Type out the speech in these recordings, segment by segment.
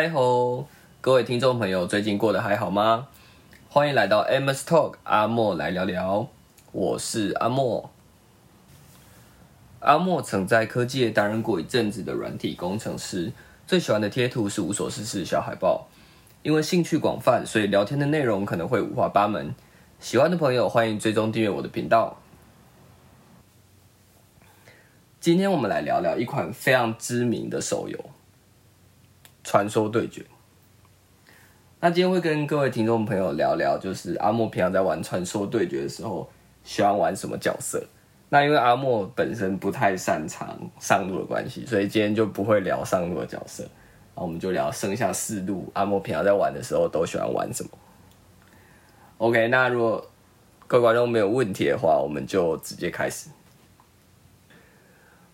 嗨吼，各位听众朋友，最近过得还好吗？欢迎来到 Amos Talk，阿莫来聊聊。我是阿莫。阿莫曾在科技业担任过一阵子的软体工程师，最喜欢的贴图是无所事事小海报。因为兴趣广泛，所以聊天的内容可能会五花八门。喜欢的朋友欢迎追踪订阅我的频道。今天我们来聊聊一款非常知名的手游《传说对决》。那今天会跟各位听众朋友聊聊，就是阿莫平常在玩《传说对决》的时候，喜欢玩什么角色？那因为阿莫本身不太擅长上路的关系，所以今天就不会聊上路的角色。那我们就聊剩下四路，阿莫平常在玩的时候都喜欢玩什么？OK，那如果各位观众没有问题的话，我们就直接开始。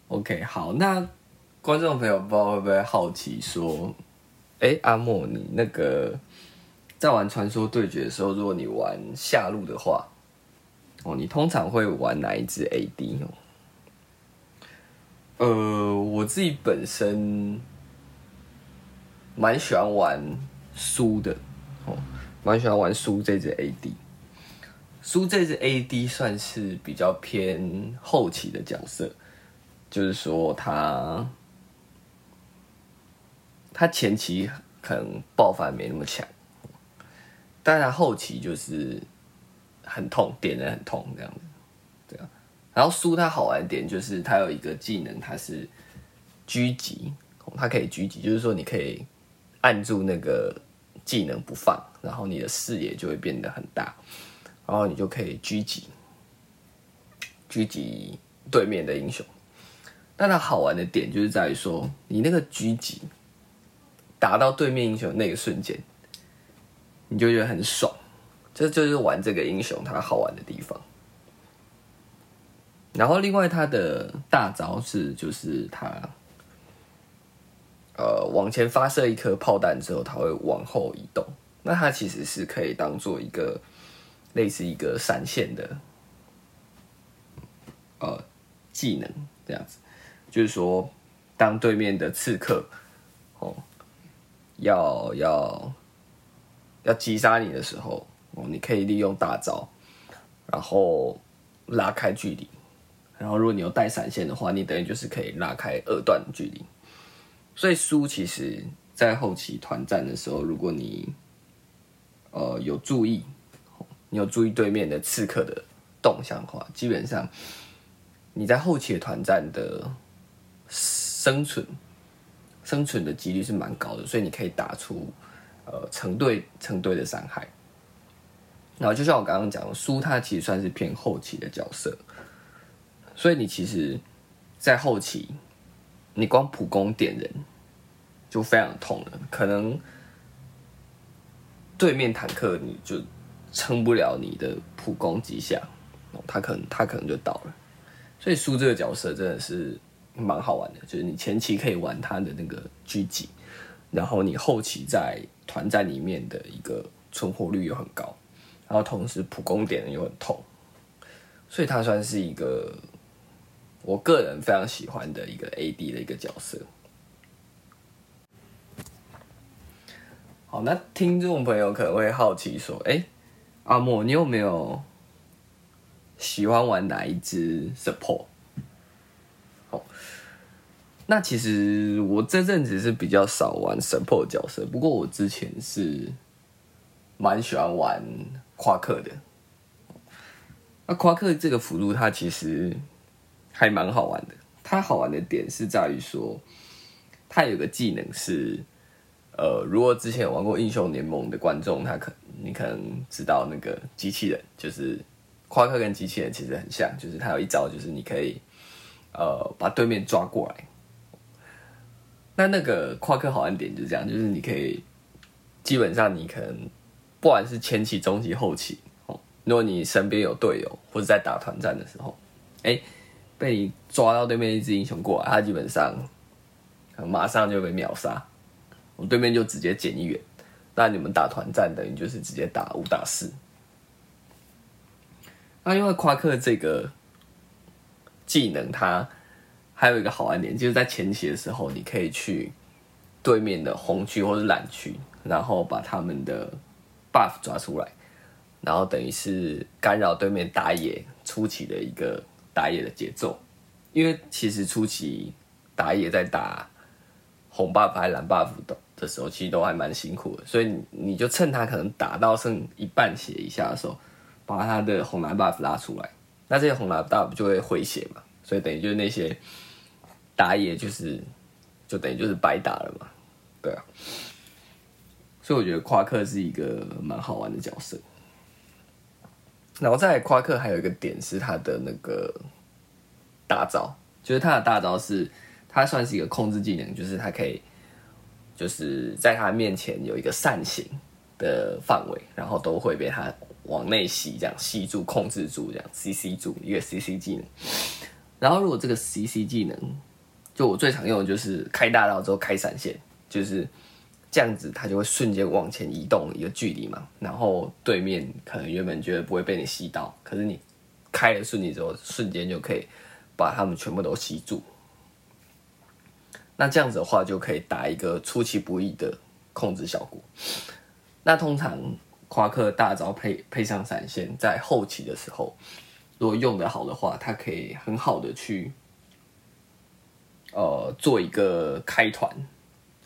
OK，好，那观众朋友不知道会不会好奇说，哎，阿莫，你那个在玩传说对决的时候，如果你玩下路的话，哦，你通常会玩哪一支 AD 哦？呃，我自己本身蛮喜欢玩苏的，哦，蛮喜欢玩苏这支 AD。苏这支 AD 算是比较偏后期的角色。就是说，他他前期可能爆发没那么强，但他后期就是很痛，点的很痛这样子，对啊。然后苏他好玩点就是他有一个技能，他是狙击，他可以狙击，就是说你可以按住那个技能不放，然后你的视野就会变得很大，然后你就可以狙击，狙击对面的英雄。但它好玩的点就是在于说，你那个狙击打到对面英雄那个瞬间，你就觉得很爽。这就是玩这个英雄它好玩的地方。然后另外它的大招是，就是它呃往前发射一颗炮弹之后，它会往后移动。那它其实是可以当做一个类似一个闪现的呃技能这样子。就是说，当对面的刺客哦要要要击杀你的时候，哦，你可以利用大招，然后拉开距离。然后，如果你有带闪现的话，你等于就是可以拉开二段距离。所以，输其实在后期团战的时候，如果你呃有注意，你有注意对面的刺客的动向的话，基本上你在后期的团战的。生存生存的几率是蛮高的，所以你可以打出呃成对成对的伤害。然后就像我刚刚讲，苏他其实算是偏后期的角色，所以你其实，在后期你光普攻点人就非常痛了，可能对面坦克你就撑不了你的普攻几下，他可能他可能就倒了。所以苏这个角色真的是。蛮好玩的，就是你前期可以玩他的那个狙击，然后你后期在团战里面的一个存活率又很高，然后同时普攻点又很痛，所以他算是一个我个人非常喜欢的一个 AD 的一个角色。好，那听众朋友可能会好奇说：“哎，阿莫，你有没有喜欢玩哪一支 support？” 那其实我这阵子是比较少玩 support 角色，不过我之前是蛮喜欢玩夸克的。那夸克这个辅助，它其实还蛮好玩的。它好玩的点是在于说，它有个技能是，呃，如果之前有玩过英雄联盟的观众，他可你可能知道那个机器人，就是夸克跟机器人其实很像，就是它有一招，就是你可以呃把对面抓过来。那那个夸克好玩点就是这样，就是你可以基本上你可能不管是前期、中期、后期哦，如果你身边有队友或者在打团战的时候，哎，被你抓到对面一只英雄过来，他基本上马上就被秒杀，我对面就直接减一员。那你们打团战等于就是直接打五打四。那因为夸克这个技能它。还有一个好玩点，就是在前期的时候，你可以去对面的红区或者蓝区，然后把他们的 buff 抓出来，然后等于是干扰对面打野初期的一个打野的节奏。因为其实初期打野在打红 buff 还蓝 buff 的的时候，其实都还蛮辛苦的，所以你就趁他可能打到剩一半血以下的时候，把他的红蓝 buff 拉出来，那这些红蓝 buff 就会回血嘛，所以等于就是那些打野就是就等于就是白打了嘛，对啊，所以我觉得夸克是一个蛮好玩的角色，然后在夸克还有一个点是他的那个。大招就是他的大招是，他算是一个控制技能，就是他可以，就是在他面前有一个扇形的范围，然后都会被他往内吸，这样吸住、控制住，这样 C C 住一个 C C 技能。然后如果这个 C C 技能，就我最常用的就是开大招之后开闪现，就是这样子，它就会瞬间往前移动一个距离嘛。然后对面可能原本觉得不会被你吸到，可是你开了瞬间之后，瞬间就可以。把他们全部都吸住，那这样子的话就可以打一个出其不意的控制效果。那通常夸克大招配配上闪现，在后期的时候，如果用得好的话，它可以很好的去，呃，做一个开团，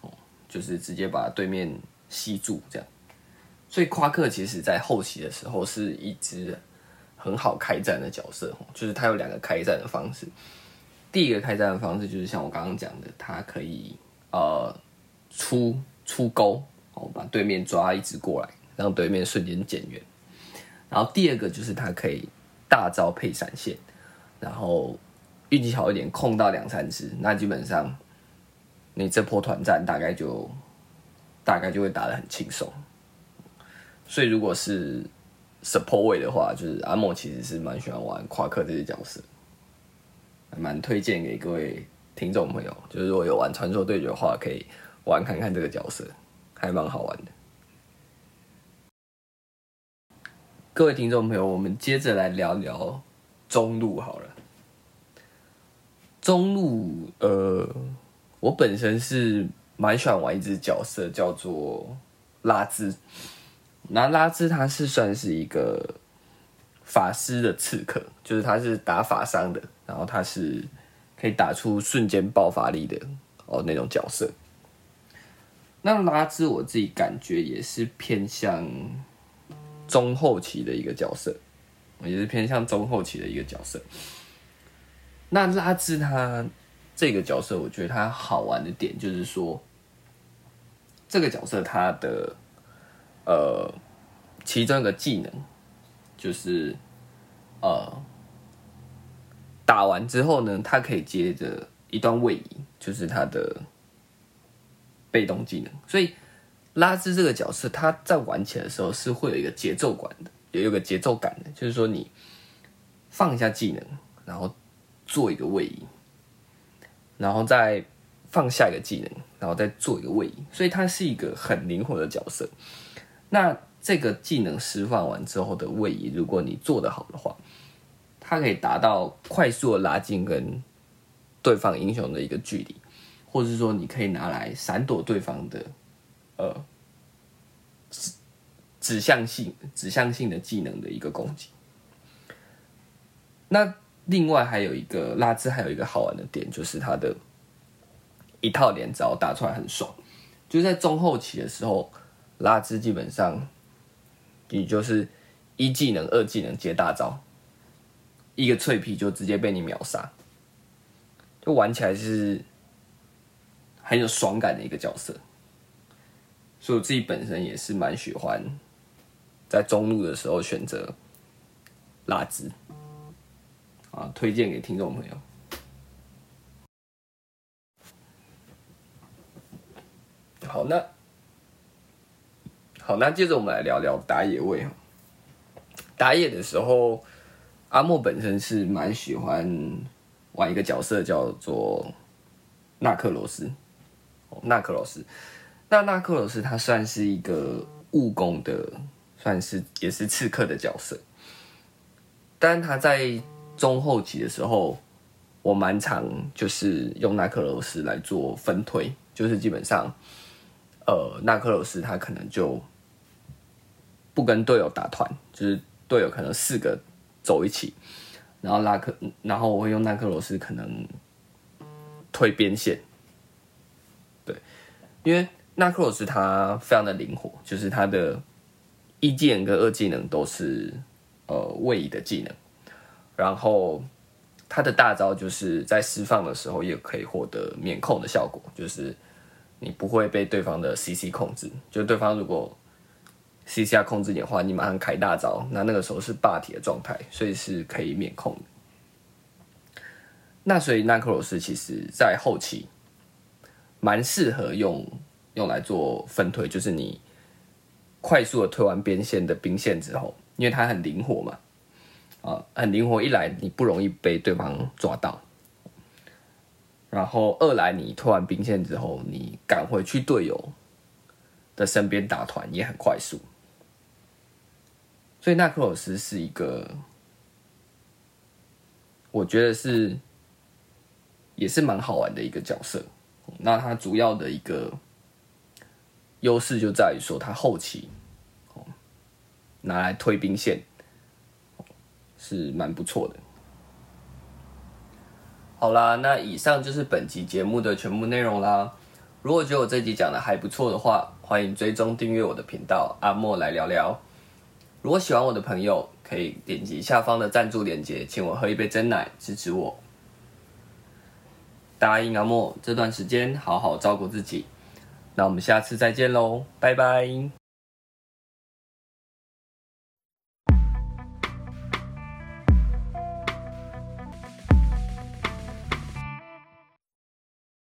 哦，就是直接把对面吸住这样。所以夸克其实在后期的时候是一支。很好开战的角色，哦就是他有两个开战的方式。第一个开战的方式就是像我刚刚讲的，他可以呃出出钩，哦把对面抓一只过来，让对面瞬间减员。然后第二个就是他可以大招配闪现，然后运气好一点控到两三只，那基本上你这波团战大概就大概就会打得很轻松。所以如果是 support 位的话，就是阿莫其实是蛮喜欢玩夸克这些角色，蛮推荐给各位听众朋友。就是如果有玩传说对决的话，可以玩看看这个角色，还蛮好玩的。各位听众朋友，我们接着来聊聊中路好了。中路，呃，我本身是蛮喜欢玩一只角色，叫做拉兹。那拉兹他是算是一个法师的刺客，就是他是打法伤的，然后他是可以打出瞬间爆发力的哦那种角色。那拉兹我自己感觉也是偏向中后期的一个角色，也是偏向中后期的一个角色。那拉兹他这个角色，我觉得他好玩的点就是说，这个角色他的。呃，其中一个技能就是，呃，打完之后呢，它可以接着一段位移，就是它的被动技能。所以拉兹这个角色，他在玩起来的时候是会有一个节奏感的，也有个节奏感的，就是说你放一下技能，然后做一个位移，然后再放下一个技能，然后再做一个位移，所以它是一个很灵活的角色。那这个技能释放完之后的位移，如果你做得好的话，它可以达到快速的拉近跟对方英雄的一个距离，或者是说你可以拿来闪躲对方的呃指指向性指向性的技能的一个攻击。那另外还有一个拉兹还有一个好玩的点，就是它的一套连招打出来很爽，就在中后期的时候。拉兹基本上，你就是一技能、二技能接大招，一个脆皮就直接被你秒杀，就玩起来是很有爽感的一个角色。所以我自己本身也是蛮喜欢在中路的时候选择拉兹，啊，推荐给听众朋友。好，那。好，那接着我们来聊聊打野位。打野的时候，阿莫本身是蛮喜欢玩一个角色叫做纳克罗斯。纳克罗斯，那纳克罗斯他算是一个务工的，算是也是刺客的角色。但他在中后期的时候，我蛮常就是用纳克罗斯来做分推。就是基本上，呃，纳克罗斯他可能就不跟队友打团，就是队友可能四个走一起，然后拉克，然后我会用纳克罗斯可能推边线，对，因为纳克罗斯他非常的灵活，就是他的一技能跟二技能都是呃位移的技能，然后。他的大招就是在释放的时候也可以获得免控的效果，就是你不会被对方的 CC 控制。就对方如果 CC 要控制你的话，你马上开大招，那那个时候是霸体的状态，所以是可以免控的。那所以纳克罗斯其实在后期蛮适合用用来做分推，就是你快速的推完边线的兵线之后，因为它很灵活嘛。啊，很灵活。一来你不容易被对方抓到，然后二来你拖完兵线之后，你赶回去队友的身边打团也很快速。所以纳克罗斯是一个，我觉得是也是蛮好玩的一个角色。那他主要的一个优势就在于说，他后期拿来推兵线。是蛮不错的。好啦，那以上就是本集节目的全部内容啦。如果觉得我这集讲的还不错的话，欢迎追踪订阅我的频道阿莫来聊聊。如果喜欢我的朋友，可以点击下方的赞助链接，请我喝一杯真奶支持我。答应阿莫这段时间好好照顾自己。那我们下次再见喽，拜拜。